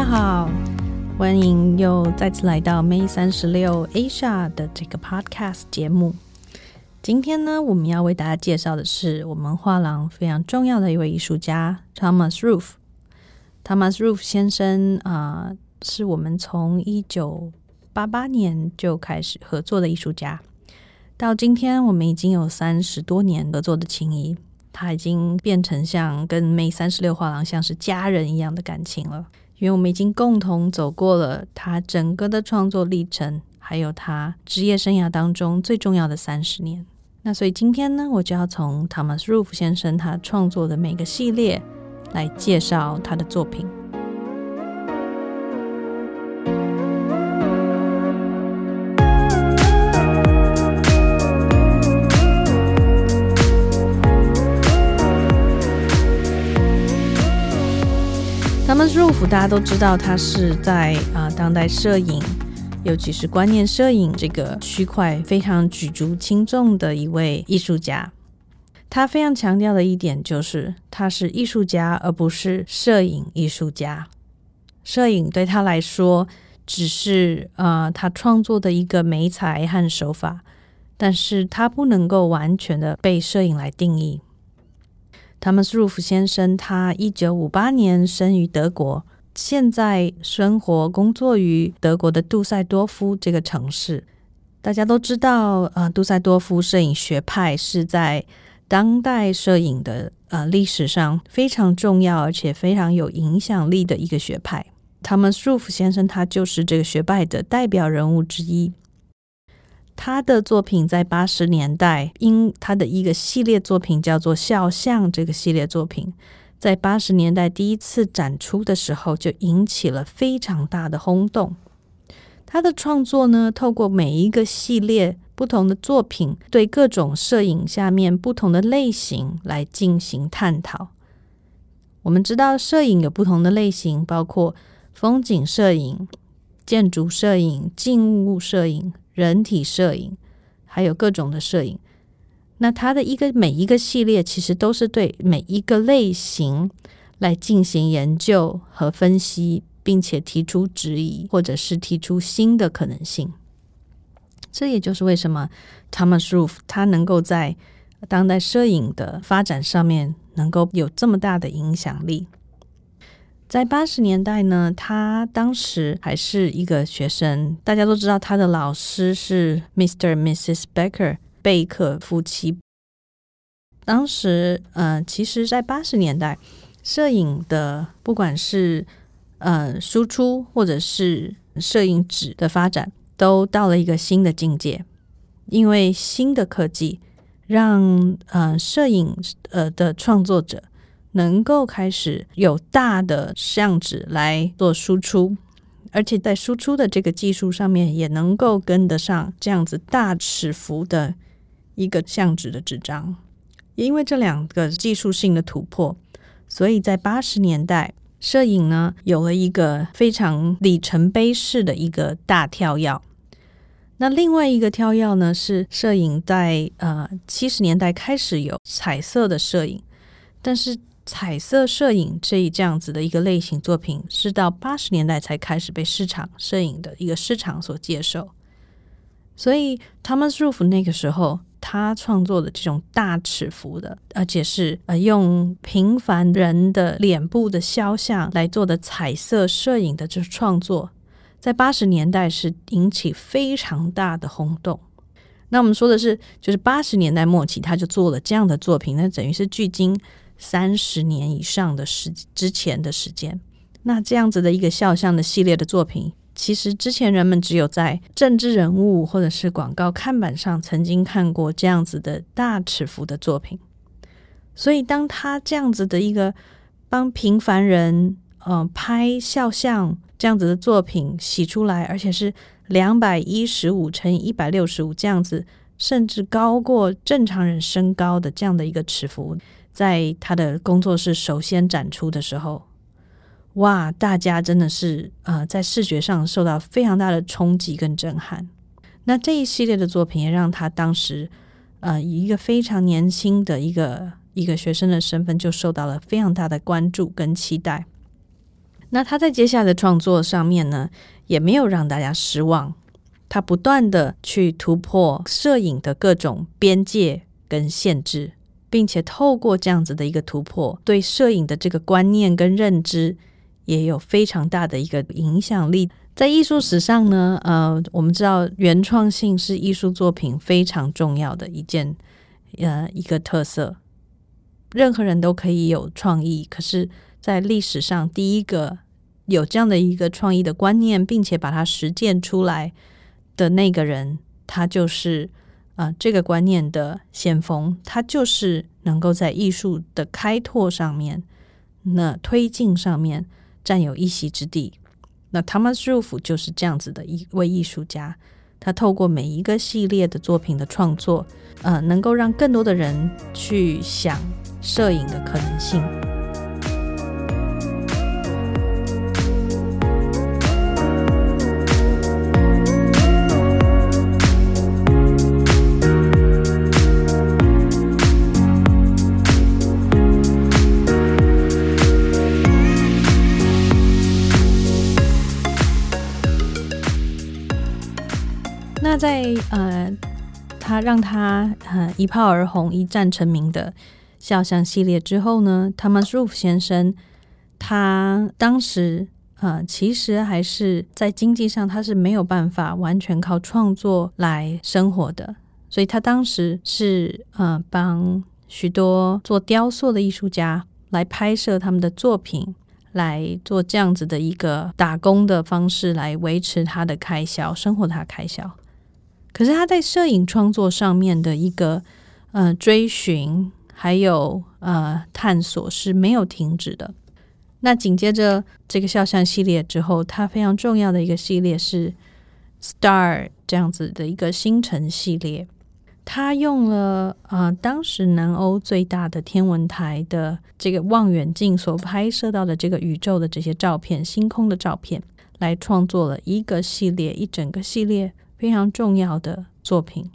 大家好，欢迎又再次来到 May 三十六 Asia 的这个 Podcast 节目。今天呢，我们要为大家介绍的是我们画廊非常重要的一位艺术家 Thomas Roof。Thomas Roof 先生啊，是我们从一九八八年就开始合作的艺术家，到今天我们已经有三十多年合作的情谊。他已经变成像跟 May 三十六画廊像是家人一样的感情了，因为我们已经共同走过了他整个的创作历程，还有他职业生涯当中最重要的三十年。那所以今天呢，我就要从 Thomas Roof 先生他创作的每个系列来介绍他的作品。Thomas Roof 大家都知道，他是在啊当代摄影，尤其是观念摄影这个区块非常举足轻重的一位艺术家。他非常强调的一点就是，他是艺术家，而不是摄影艺术家。摄影对他来说只是啊他创作的一个美材和手法，但是他不能够完全的被摄影来定义。Thomas Roof 先生，他一九五八年生于德国，现在生活工作于德国的杜塞多夫这个城市。大家都知道，呃，杜塞多夫摄影学派是在当代摄影的呃历史上非常重要而且非常有影响力的一个学派。Thomas Roof 先生，他就是这个学派的代表人物之一。他的作品在八十年代，因他的一个系列作品叫做《肖像》这个系列作品，在八十年代第一次展出的时候，就引起了非常大的轰动。他的创作呢，透过每一个系列不同的作品，对各种摄影下面不同的类型来进行探讨。我们知道，摄影有不同的类型，包括风景摄影、建筑摄影、静物摄影。人体摄影，还有各种的摄影。那它的一个每一个系列，其实都是对每一个类型来进行研究和分析，并且提出质疑，或者是提出新的可能性。这也就是为什么 Thomas Roof 他能够在当代摄影的发展上面能够有这么大的影响力。在八十年代呢，他当时还是一个学生。大家都知道他的老师是 Mr. Mrs. Becker 贝克夫妻。当时，呃，其实，在八十年代，摄影的不管是呃输出或者是摄影纸的发展，都到了一个新的境界。因为新的科技让呃摄影呃的创作者。能够开始有大的相纸来做输出，而且在输出的这个技术上面也能够跟得上这样子大尺幅的一个相纸的纸张。因为这两个技术性的突破，所以在八十年代，摄影呢有了一个非常里程碑式的一个大跳跃。那另外一个跳跃呢，是摄影在呃七十年代开始有彩色的摄影，但是。彩色摄影这一这样子的一个类型作品，是到八十年代才开始被市场摄影的一个市场所接受。所以，Thomas Roof 那个时候他创作的这种大尺幅的，而且是呃用平凡人的脸部的肖像来做的彩色摄影的这创作，在八十年代是引起非常大的轰动。那我们说的是，就是八十年代末期他就做了这样的作品，那等于是距今。三十年以上的时之前的时间，那这样子的一个肖像的系列的作品，其实之前人们只有在政治人物或者是广告看板上曾经看过这样子的大尺幅的作品。所以，当他这样子的一个帮平凡人呃拍肖像这样子的作品洗出来，而且是两百一十五乘以一百六十五这样子，甚至高过正常人身高的这样的一个尺幅。在他的工作室首先展出的时候，哇，大家真的是呃，在视觉上受到非常大的冲击跟震撼。那这一系列的作品也让他当时呃以一个非常年轻的一个一个学生的身份，就受到了非常大的关注跟期待。那他在接下来的创作上面呢，也没有让大家失望。他不断的去突破摄影的各种边界跟限制，并且透过这样子的一个突破，对摄影的这个观念跟认知也有非常大的一个影响力。在艺术史上呢，呃，我们知道原创性是艺术作品非常重要的一件，呃，一个特色。任何人都可以有创意，可是，在历史上，第一个有这样的一个创意的观念，并且把它实践出来的那个人，他就是啊，这个观念的先锋，他就是能够在艺术的开拓上面、那推进上面占有一席之地。那 Thomas Roof 就是这样子的一位艺术家，他透过每一个系列的作品的创作，呃，能够让更多的人去想。摄影的可能性。在呃，他让他呃一炮而红、一战成名的。肖像系列之后呢，Thomas Roof 先生，他当时呃，其实还是在经济上他是没有办法完全靠创作来生活的，所以他当时是呃帮许多做雕塑的艺术家来拍摄他们的作品，来做这样子的一个打工的方式来维持他的开销，生活他的开销。可是他在摄影创作上面的一个呃追寻。还有呃，探索是没有停止的。那紧接着这个肖像系列之后，他非常重要的一个系列是 Star 这样子的一个星辰系列。他用了呃当时南欧最大的天文台的这个望远镜所拍摄到的这个宇宙的这些照片、星空的照片，来创作了一个系列，一整个系列非常重要的作品。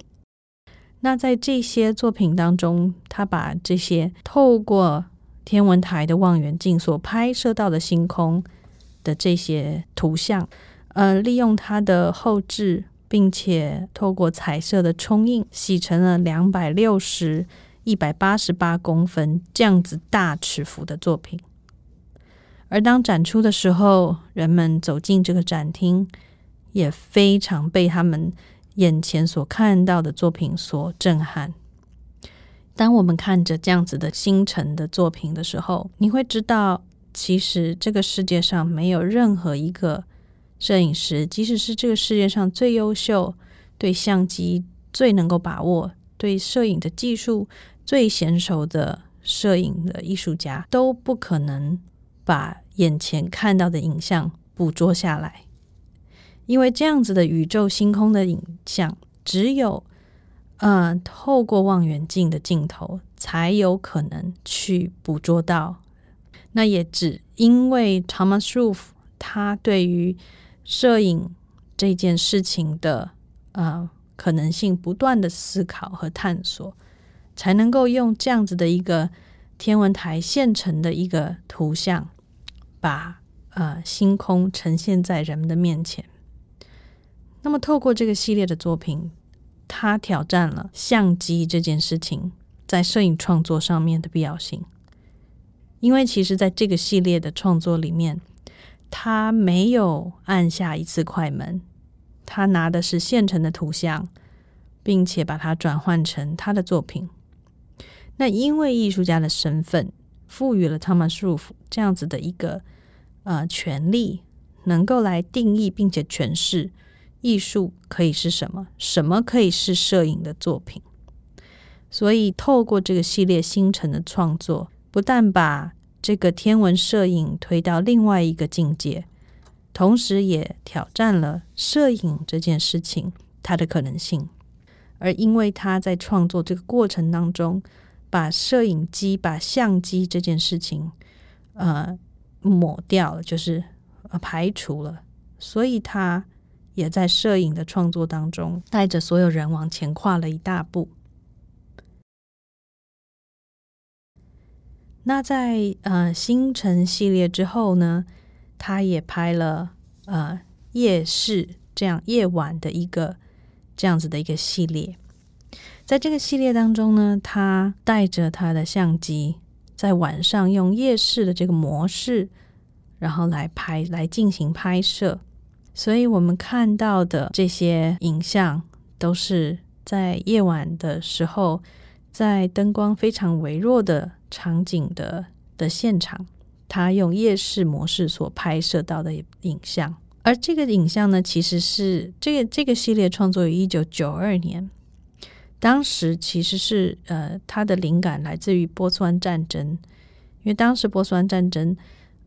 那在这些作品当中，他把这些透过天文台的望远镜所拍摄到的星空的这些图像，呃，利用它的后置，并且透过彩色的冲印，洗成了两百六十一百八十八公分这样子大尺幅的作品。而当展出的时候，人们走进这个展厅，也非常被他们。眼前所看到的作品所震撼。当我们看着这样子的星辰的作品的时候，你会知道，其实这个世界上没有任何一个摄影师，即使是这个世界上最优秀、对相机最能够把握、对摄影的技术最娴熟的摄影的艺术家，都不可能把眼前看到的影像捕捉下来。因为这样子的宇宙星空的影像，只有呃透过望远镜的镜头才有可能去捕捉到。那也只因为 Thomas Roof 他对于摄影这件事情的呃可能性不断的思考和探索，才能够用这样子的一个天文台现成的一个图像，把呃星空呈现在人们的面前。那么，透过这个系列的作品，他挑战了相机这件事情在摄影创作上面的必要性。因为其实，在这个系列的创作里面，他没有按下一次快门，他拿的是现成的图像，并且把它转换成他的作品。那因为艺术家的身份，赋予了他们束缚这样子的一个呃权利，能够来定义并且诠释。艺术可以是什么？什么可以是摄影的作品？所以，透过这个系列星辰的创作，不但把这个天文摄影推到另外一个境界，同时也挑战了摄影这件事情它的可能性。而因为他在创作这个过程当中，把摄影机、把相机这件事情，呃，抹掉了，就是排除了，所以他。也在摄影的创作当中，带着所有人往前跨了一大步。那在呃星辰系列之后呢，他也拍了呃夜市这样夜晚的一个这样子的一个系列。在这个系列当中呢，他带着他的相机，在晚上用夜视的这个模式，然后来拍来进行拍摄。所以我们看到的这些影像，都是在夜晚的时候，在灯光非常微弱的场景的的现场，他用夜视模式所拍摄到的影像。而这个影像呢，其实是这个这个系列创作于一九九二年，当时其实是呃，它的灵感来自于波斯湾战争，因为当时波斯湾战争，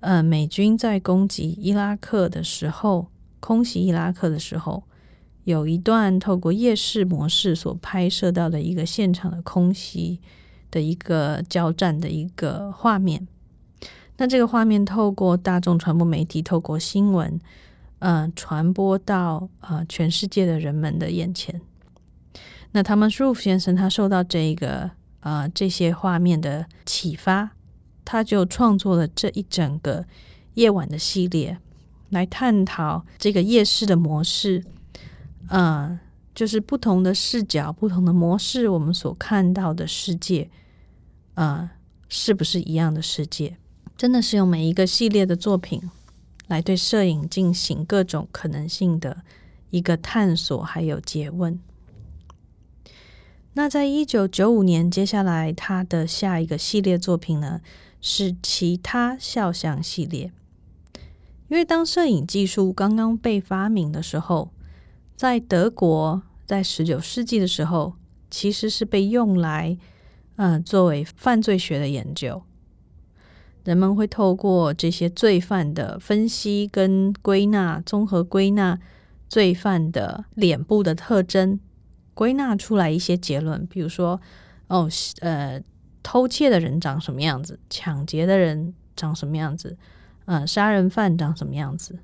呃，美军在攻击伊拉克的时候。空袭伊拉克的时候，有一段透过夜视模式所拍摄到的一个现场的空袭的一个交战的一个画面。那这个画面透过大众传播媒体，透过新闻，呃，传播到呃全世界的人们的眼前。那他们 Roof 先生他受到这个呃这些画面的启发，他就创作了这一整个夜晚的系列。来探讨这个夜市的模式，呃，就是不同的视角、不同的模式，我们所看到的世界，呃，是不是一样的世界？真的是用每一个系列的作品来对摄影进行各种可能性的一个探索，还有诘问。那在一九九五年，接下来他的下一个系列作品呢，是其他肖像系列。因为当摄影技术刚刚被发明的时候，在德国，在十九世纪的时候，其实是被用来，嗯，作为犯罪学的研究。人们会透过这些罪犯的分析跟归纳，综合归纳罪犯的脸部的特征，归纳出来一些结论。比如说，哦，呃，偷窃的人长什么样子，抢劫的人长什么样子。呃，杀人犯长什么样子？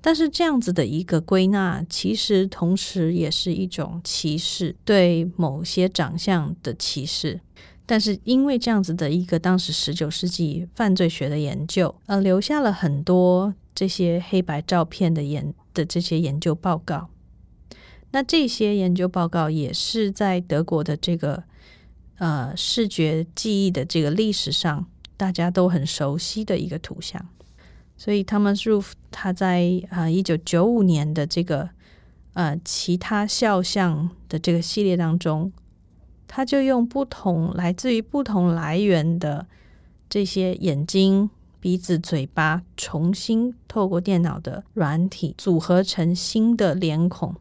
但是这样子的一个归纳，其实同时也是一种歧视，对某些长相的歧视。但是因为这样子的一个当时十九世纪犯罪学的研究，呃，留下了很多这些黑白照片的研的这些研究报告。那这些研究报告也是在德国的这个呃视觉记忆的这个历史上。大家都很熟悉的一个图像，所以 Thomas Roof 他在啊一九九五年的这个呃其他肖像的这个系列当中，他就用不同来自于不同来源的这些眼睛、鼻子、嘴巴，重新透过电脑的软体组合成新的脸孔。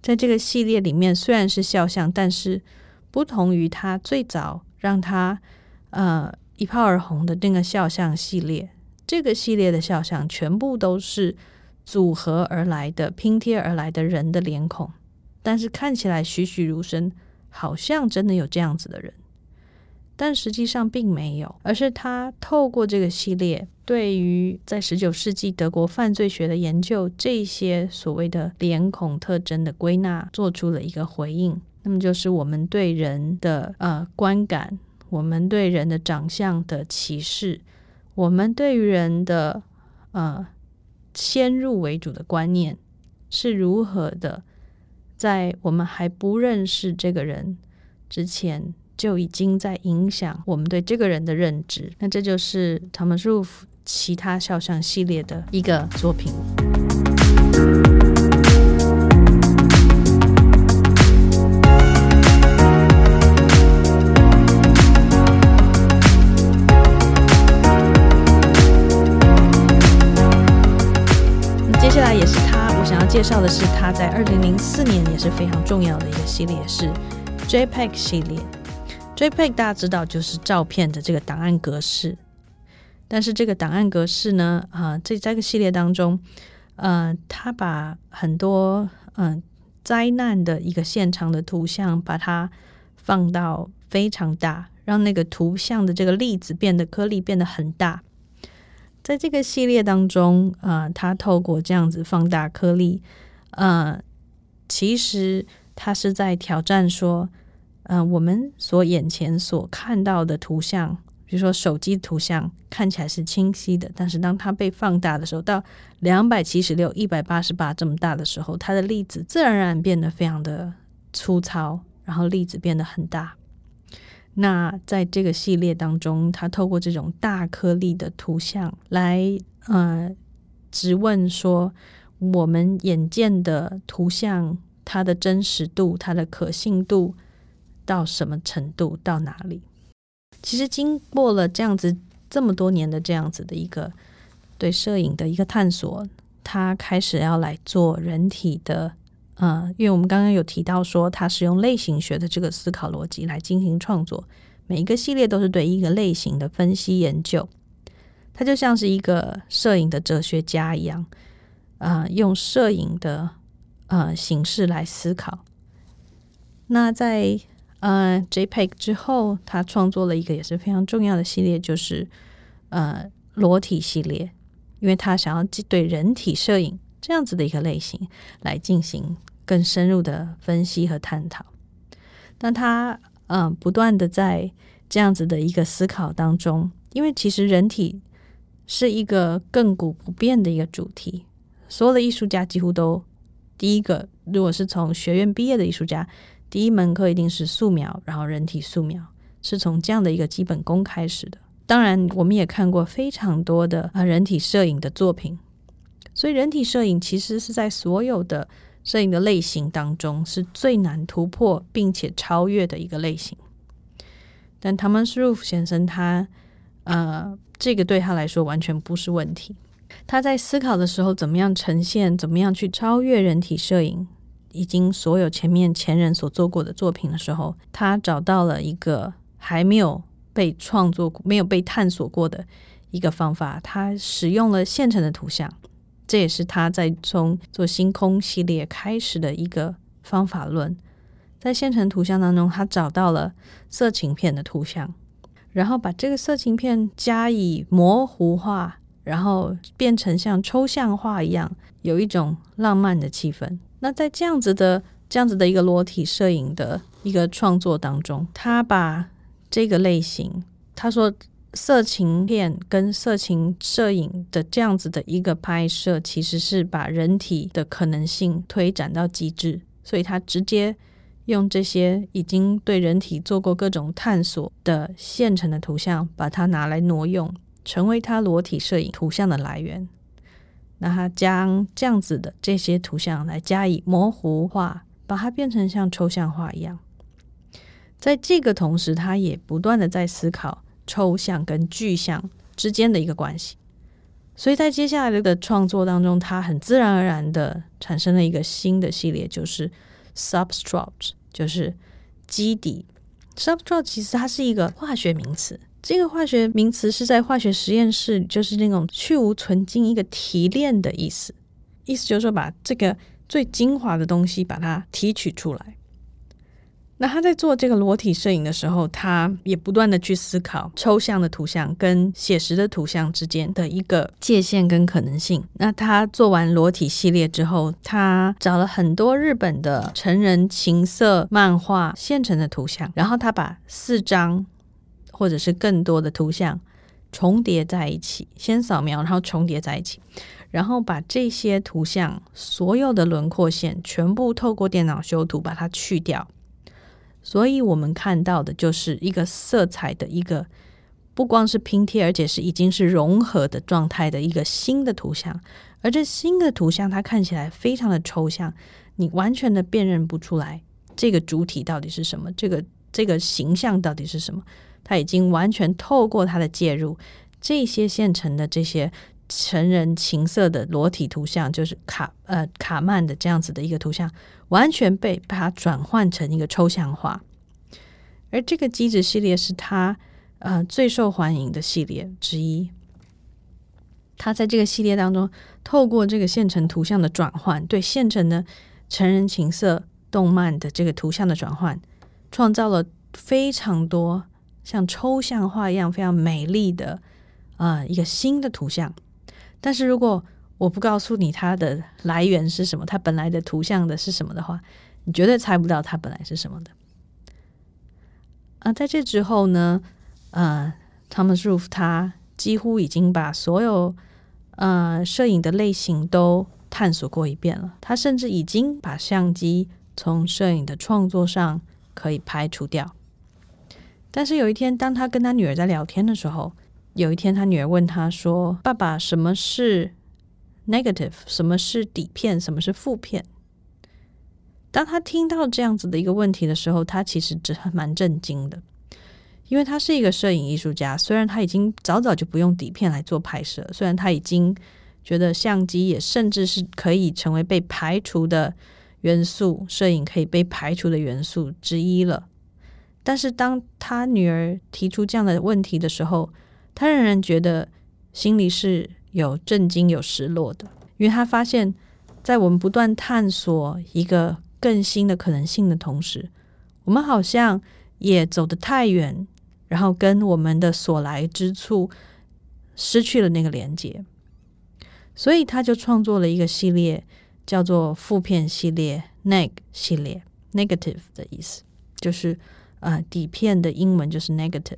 在这个系列里面，虽然是肖像，但是不同于他最早让他呃。一炮而红的那个肖像系列，这个系列的肖像全部都是组合而来的、拼贴而来的人的脸孔，但是看起来栩栩如生，好像真的有这样子的人，但实际上并没有，而是他透过这个系列，对于在十九世纪德国犯罪学的研究，这些所谓的脸孔特征的归纳，做出了一个回应。那么就是我们对人的呃观感。我们对人的长相的歧视，我们对于人的呃先入为主的观念是如何的，在我们还不认识这个人之前，就已经在影响我们对这个人的认知。那这就是 Thomas Roof 其他肖像系列的一个作品。介绍的是他在二零零四年也是非常重要的一个系列，是 JPEG 系列。JPEG 大家知道就是照片的这个档案格式，但是这个档案格式呢，啊，这这个系列当中，呃，他把很多嗯灾难的一个现场的图像，把它放到非常大，让那个图像的这个粒子变得颗粒变得很大。在这个系列当中，呃，他透过这样子放大颗粒，呃，其实他是在挑战说，呃，我们所眼前所看到的图像比如说手机图像看起来是清晰的，但是当它被放大的时候，到两百七十六、一百八十八这么大的时候，它的粒子自然而然变得非常的粗糙，然后粒子变得很大。那在这个系列当中，他透过这种大颗粒的图像来呃质问说，我们眼见的图像它的真实度、它的可信度到什么程度，到哪里？其实经过了这样子这么多年的这样子的一个对摄影的一个探索，他开始要来做人体的，呃，因为我们刚刚有提到说，他是用类型学的这个思考逻辑来进行创作，每一个系列都是对一个类型的分析研究，他就像是一个摄影的哲学家一样，呃，用摄影的呃形式来思考。那在呃，JPEG 之后，他创作了一个也是非常重要的系列，就是呃裸体系列，因为他想要对人体摄影这样子的一个类型来进行更深入的分析和探讨。但他嗯，不断的在这样子的一个思考当中，因为其实人体是一个亘古不变的一个主题，所有的艺术家几乎都第一个，如果是从学院毕业的艺术家。第一门课一定是素描，然后人体素描是从这样的一个基本功开始的。当然，我们也看过非常多的啊人体摄影的作品，所以人体摄影其实是在所有的摄影的类型当中是最难突破并且超越的一个类型。但 Thomas Roof 先生他呃，这个对他来说完全不是问题。他在思考的时候，怎么样呈现，怎么样去超越人体摄影。已经所有前面前人所做过的作品的时候，他找到了一个还没有被创作、没有被探索过的一个方法。他使用了现成的图像，这也是他在从做星空系列开始的一个方法论。在现成图像当中，他找到了色情片的图像，然后把这个色情片加以模糊化，然后变成像抽象画一样，有一种浪漫的气氛。那在这样子的这样子的一个裸体摄影的一个创作当中，他把这个类型，他说色情片跟色情摄影的这样子的一个拍摄，其实是把人体的可能性推展到极致，所以他直接用这些已经对人体做过各种探索的现成的图像，把它拿来挪用，成为他裸体摄影图像的来源。那他将这样子的这些图像来加以模糊化，把它变成像抽象画一样。在这个同时，他也不断的在思考抽象跟具象之间的一个关系。所以在接下来的创作当中，他很自然而然的产生了一个新的系列，就是 substrate，就是基底。substrate 其实它是一个化学名词。这个化学名词是在化学实验室，就是那种去无存精、一个提炼的意思。意思就是说，把这个最精华的东西把它提取出来。那他在做这个裸体摄影的时候，他也不断的去思考抽象的图像跟写实的图像之间的一个界限跟可能性。那他做完裸体系列之后，他找了很多日本的成人情色漫画现成的图像，然后他把四张。或者是更多的图像重叠在一起，先扫描，然后重叠在一起，然后把这些图像所有的轮廓线全部透过电脑修图把它去掉，所以我们看到的就是一个色彩的一个不光是拼贴，而且是已经是融合的状态的一个新的图像。而这新的图像它看起来非常的抽象，你完全的辨认不出来这个主体到底是什么，这个这个形象到底是什么。他已经完全透过他的介入，这些现成的这些成人情色的裸体图像，就是卡呃卡曼的这样子的一个图像，完全被把它转换成一个抽象化。而这个机制系列是他呃最受欢迎的系列之一。他在这个系列当中，透过这个现成图像的转换，对现成的成人情色动漫的这个图像的转换，创造了非常多。像抽象画一样非常美丽的啊一个新的图像，但是如果我不告诉你它的来源是什么，它本来的图像的是什么的话，你绝对猜不到它本来是什么的。啊，在这之后呢，呃，Thomas Roof 他几乎已经把所有呃摄影的类型都探索过一遍了。他甚至已经把相机从摄影的创作上可以排除掉。但是有一天，当他跟他女儿在聊天的时候，有一天他女儿问他说：“爸爸，什么是 negative？什么是底片？什么是负片？”当他听到这样子的一个问题的时候，他其实只蛮震惊的。因为他是一个摄影艺术家，虽然他已经早早就不用底片来做拍摄，虽然他已经觉得相机也甚至是可以成为被排除的元素，摄影可以被排除的元素之一了。但是当他女儿提出这样的问题的时候，他仍然觉得心里是有震惊、有失落的，因为他发现，在我们不断探索一个更新的可能性的同时，我们好像也走得太远。然后跟我们的所来之处失去了那个连接，所以他就创作了一个系列，叫做负片系列 （neg 系列 ），negative 的意思就是呃底片的英文就是 negative。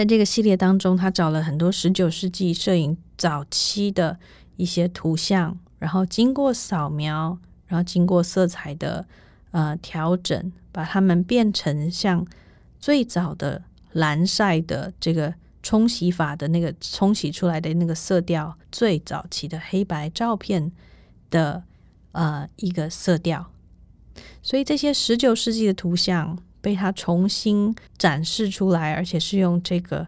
在这个系列当中，他找了很多十九世纪摄影早期的一些图像，然后经过扫描，然后经过色彩的呃调整，把它们变成像。最早的蓝晒的这个冲洗法的那个冲洗出来的那个色调，最早期的黑白照片的呃一个色调，所以这些十九世纪的图像被他重新展示出来，而且是用这个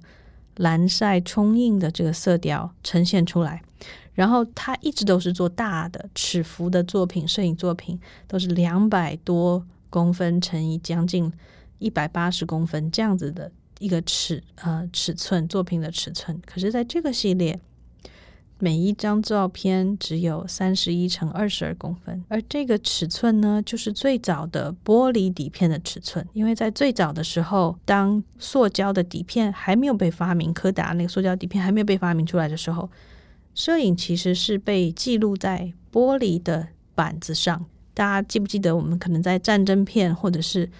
蓝晒冲印的这个色调呈现出来。然后他一直都是做大的尺幅的作品，摄影作品都是两百多公分乘以将近。一百八十公分这样子的一个尺呃尺寸作品的尺寸，可是在这个系列，每一张照片只有三十一乘二十二公分，而这个尺寸呢，就是最早的玻璃底片的尺寸。因为在最早的时候，当塑胶的底片还没有被发明，柯达那个塑胶底片还没有被发明出来的时候，摄影其实是被记录在玻璃的板子上。大家记不记得，我们可能在战争片或者是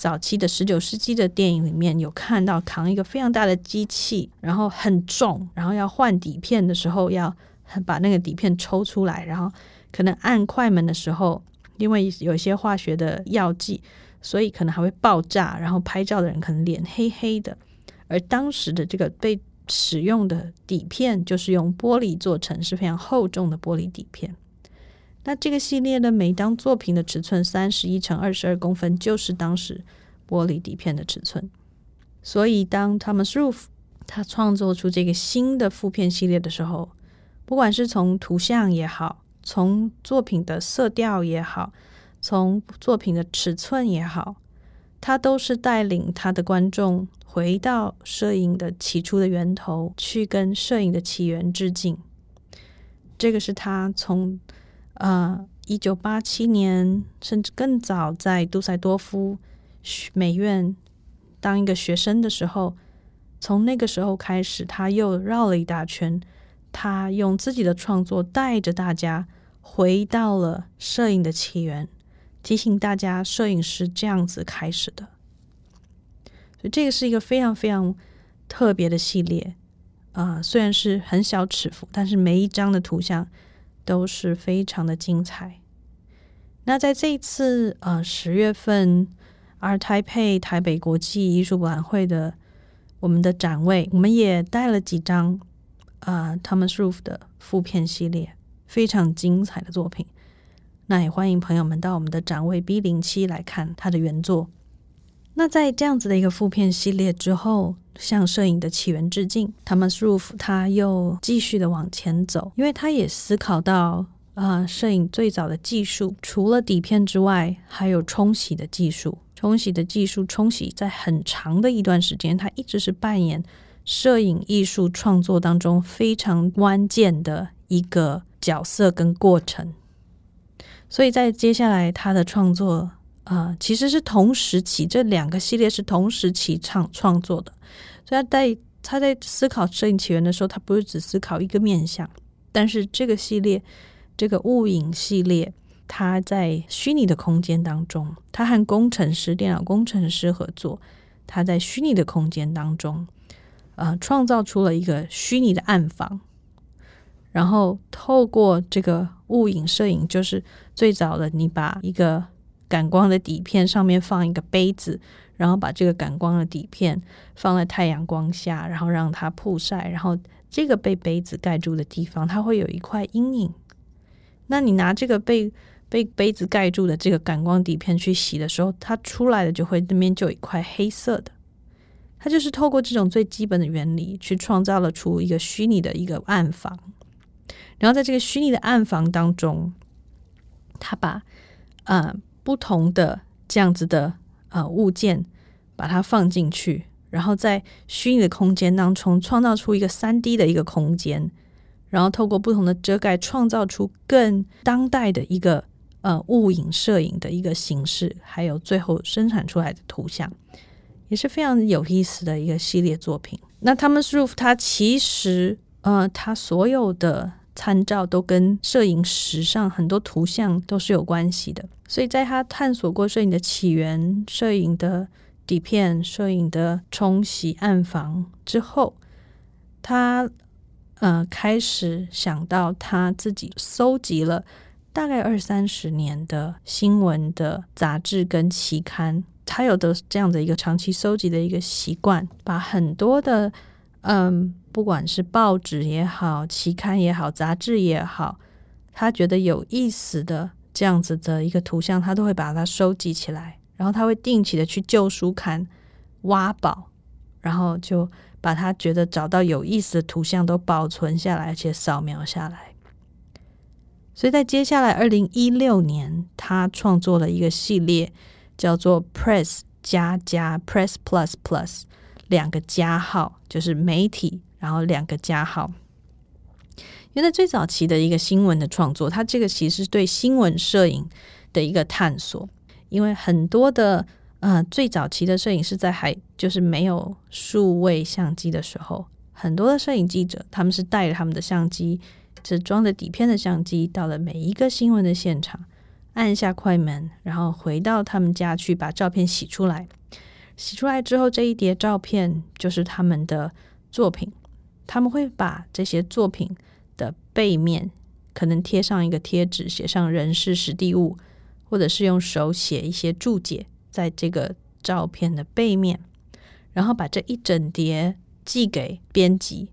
早期的十九世纪的电影里面有看到扛一个非常大的机器，然后很重，然后要换底片的时候要把那个底片抽出来，然后可能按快门的时候，因为有一些化学的药剂，所以可能还会爆炸，然后拍照的人可能脸黑黑的。而当时的这个被使用的底片就是用玻璃做成，是非常厚重的玻璃底片。那这个系列的每张作品的尺寸三十一乘二十二公分，就是当时玻璃底片的尺寸。所以当 Thomas Roof 他创作出这个新的负片系列的时候，不管是从图像也好，从作品的色调也好，从作品的尺寸也好，他都是带领他的观众回到摄影的起初的源头，去跟摄影的起源致敬。这个是他从。呃，一九八七年甚至更早，在杜塞多夫美院当一个学生的时候，从那个时候开始，他又绕了一大圈。他用自己的创作带着大家回到了摄影的起源，提醒大家，摄影是这样子开始的。所以这个是一个非常非常特别的系列啊，虽然是很小尺幅，但是每一张的图像。都是非常的精彩。那在这一次呃十月份，Art Taipei 台北国际艺术博览会的我们的展位，我们也带了几张啊 Thomas Roof 的复片系列，非常精彩的作品。那也欢迎朋友们到我们的展位 B 零七来看他的原作。那在这样子的一个负片系列之后，向摄影的起源致敬，Thomas Roof 他又继续的往前走，因为他也思考到啊，摄影最早的技术除了底片之外，还有冲洗的技术。冲洗的技术，冲洗在很长的一段时间，它一直是扮演摄影艺术创作当中非常关键的一个角色跟过程。所以在接下来他的创作。啊，其实是同时期，这两个系列是同时期创创作的。所以他在他在思考摄影起源的时候，他不是只思考一个面向。但是这个系列，这个雾影系列，它在虚拟的空间当中，他和工程师、电脑工程师合作，他在虚拟的空间当中，呃，创造出了一个虚拟的暗房，然后透过这个雾影摄影，就是最早的你把一个感光的底片上面放一个杯子，然后把这个感光的底片放在太阳光下，然后让它曝晒，然后这个被杯子盖住的地方，它会有一块阴影。那你拿这个被被杯子盖住的这个感光底片去洗的时候，它出来的就会那边就有一块黑色的。它就是透过这种最基本的原理，去创造了出一个虚拟的一个暗房。然后在这个虚拟的暗房当中，他把呃不同的这样子的呃物件把它放进去，然后在虚拟的空间当中创造出一个三 D 的一个空间，然后透过不同的遮盖，创造出更当代的一个。呃，物影摄影的一个形式，还有最后生产出来的图像，也是非常有意思的一个系列作品。那 Thomas Roof 他其实呃，他所有的参照都跟摄影史上很多图像都是有关系的。所以在他探索过摄影的起源、摄影的底片、摄影的冲洗暗房之后，他呃开始想到他自己搜集了。大概二三十年的新闻的杂志跟期刊，他有的这样的一个长期收集的一个习惯，把很多的嗯，不管是报纸也好、期刊也好、杂志也好，他觉得有意思的这样子的一个图像，他都会把它收集起来，然后他会定期的去旧书刊挖宝，然后就把他觉得找到有意思的图像都保存下来，而且扫描下来。所以在接下来二零一六年，他创作了一个系列，叫做 Press 加加 Press Plus Plus 两个加号，就是媒体，然后两个加号。因为在最早期的一个新闻的创作，它这个其实是对新闻摄影的一个探索。因为很多的呃最早期的摄影是在还就是没有数位相机的时候，很多的摄影记者他们是带着他们的相机。是装着底片的相机，到了每一个新闻的现场，按下快门，然后回到他们家去把照片洗出来。洗出来之后，这一叠照片就是他们的作品。他们会把这些作品的背面可能贴上一个贴纸，写上人事实地物，或者是用手写一些注解在这个照片的背面，然后把这一整叠寄给编辑。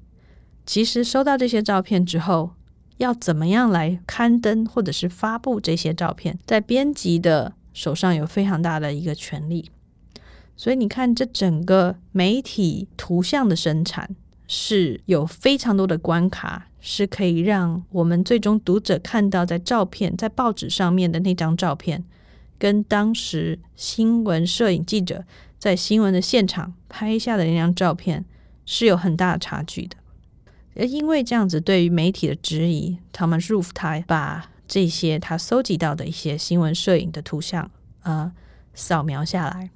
其实收到这些照片之后，要怎么样来刊登或者是发布这些照片，在编辑的手上有非常大的一个权利。所以你看，这整个媒体图像的生产是有非常多的关卡，是可以让我们最终读者看到在照片在报纸上面的那张照片，跟当时新闻摄影记者在新闻的现场拍下的那张照片是有很大差距的。因为这样子，对于媒体的质疑，Thomas Roof 他把这些他搜集到的一些新闻摄影的图像，呃，扫描下来。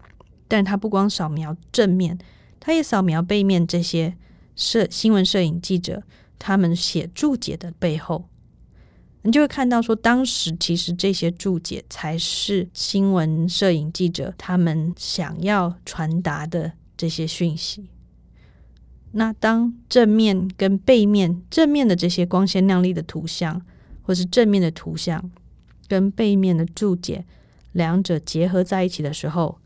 但他不光扫描正面，他也扫描背面这些摄新闻摄影记者他们写注解的背后，你就会看到说，当时其实这些注解才是新闻摄影记者他们想要传达的这些讯息。那当正面跟背面，正面的这些光鲜亮丽的图像，或是正面的图像跟背面的注解，两者结合在一起的时候，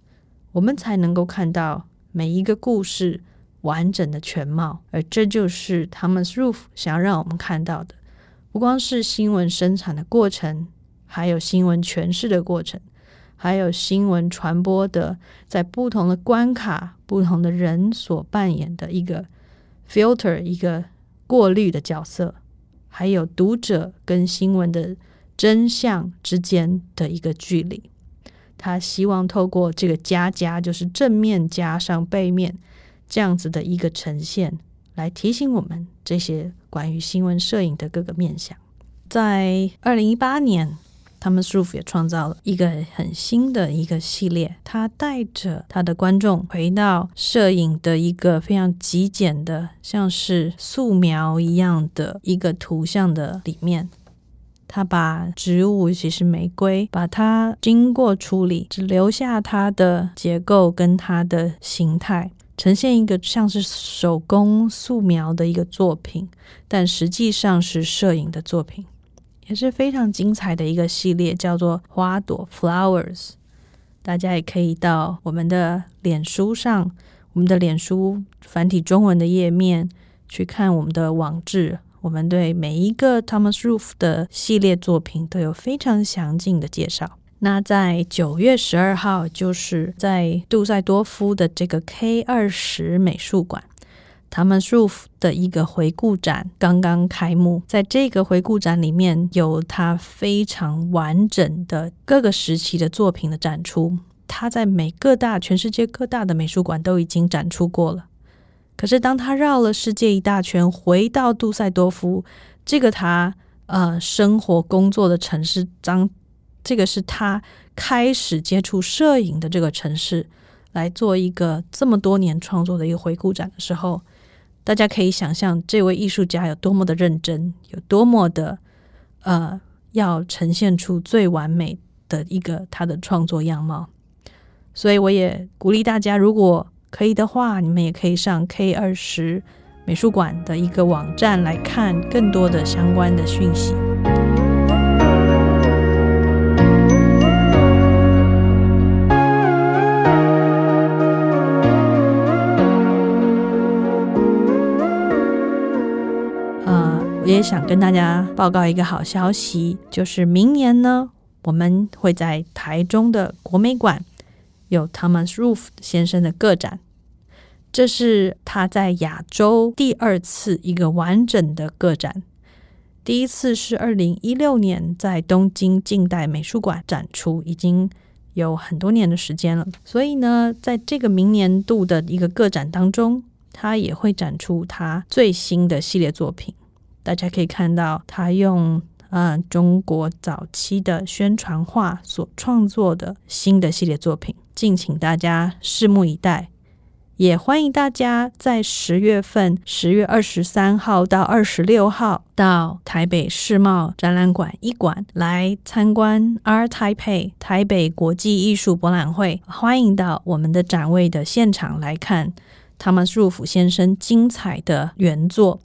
我们才能够看到每一个故事完整的全貌。而这就是 Thomas Roof 想要让我们看到的，不光是新闻生产的过程，还有新闻诠释的过程，还有新闻传播的在不同的关卡、不同的人所扮演的一个。filter 一个过滤的角色，还有读者跟新闻的真相之间的一个距离。他希望透过这个加加，就是正面加上背面这样子的一个呈现，来提醒我们这些关于新闻摄影的各个面向。在二零一八年。他们 Roof 也创造了一个很新的一个系列，他带着他的观众回到摄影的一个非常极简的，像是素描一样的一个图像的里面。他把植物，其实玫瑰，把它经过处理，只留下它的结构跟它的形态，呈现一个像是手工素描的一个作品，但实际上是摄影的作品，也是非常精彩的一个系列，叫做花朵 （Flowers）。大家也可以到我们的脸书上，我们的脸书繁体中文的页面去看我们的网志。我们对每一个 Thomas Roof 的系列作品都有非常详尽的介绍。那在九月十二号，就是在杜塞多夫的这个 K 二十美术馆他们的一个回顾展刚刚开幕。在这个回顾展里面，有他非常完整的各个时期的作品的展出。他在每各大全世界各大的美术馆都已经展出过了。可是，当他绕了世界一大圈，回到杜塞多夫这个他呃生活工作的城市，当这个是他开始接触摄影的这个城市，来做一个这么多年创作的一个回顾展的时候，大家可以想象这位艺术家有多么的认真，有多么的呃要呈现出最完美的一个他的创作样貌。所以，我也鼓励大家，如果可以的话，你们也可以上 K 二十美术馆的一个网站来看更多的相关的讯息。我也想跟大家报告一个好消息，就是明年呢，我们会在台中的国美馆有 Thomas Roof 先生的个展。这是他在亚洲第二次一个完整的个展，第一次是二零一六年在东京近代美术馆展出，已经有很多年的时间了。所以呢，在这个明年度的一个个展当中，他也会展出他最新的系列作品。大家可以看到，他用呃中国早期的宣传画所创作的新的系列作品，敬请大家拭目以待。也欢迎大家在十月份，十月二十三号到二十六号，到台北世贸展览馆一馆来参观 Art Taipei 台北国际艺术博览会。欢迎到我们的展位的现场来看他们入府先生精彩的原作。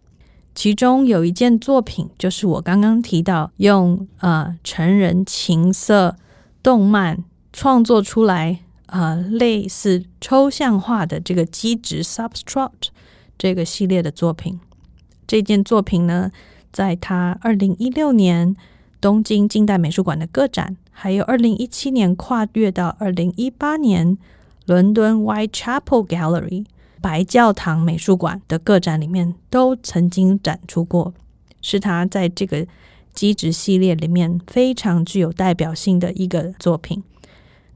其中有一件作品，就是我刚刚提到用呃成人情色动漫创作出来。呃，类似抽象化的这个基质 （substrate） 这个系列的作品，这件作品呢，在他二零一六年东京近代美术馆的个展，还有二零一七年跨越到二零一八年伦敦 Whitechapel Gallery 白教堂美术馆的个展里面，都曾经展出过，是他在这个基质系列里面非常具有代表性的一个作品。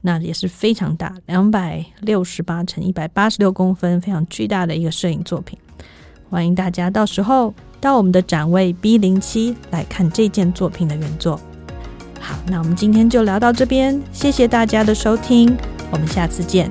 那也是非常大，两百六十八乘一百八十六公分，非常巨大的一个摄影作品。欢迎大家到时候到我们的展位 B 零七来看这件作品的原作。好，那我们今天就聊到这边，谢谢大家的收听，我们下次见。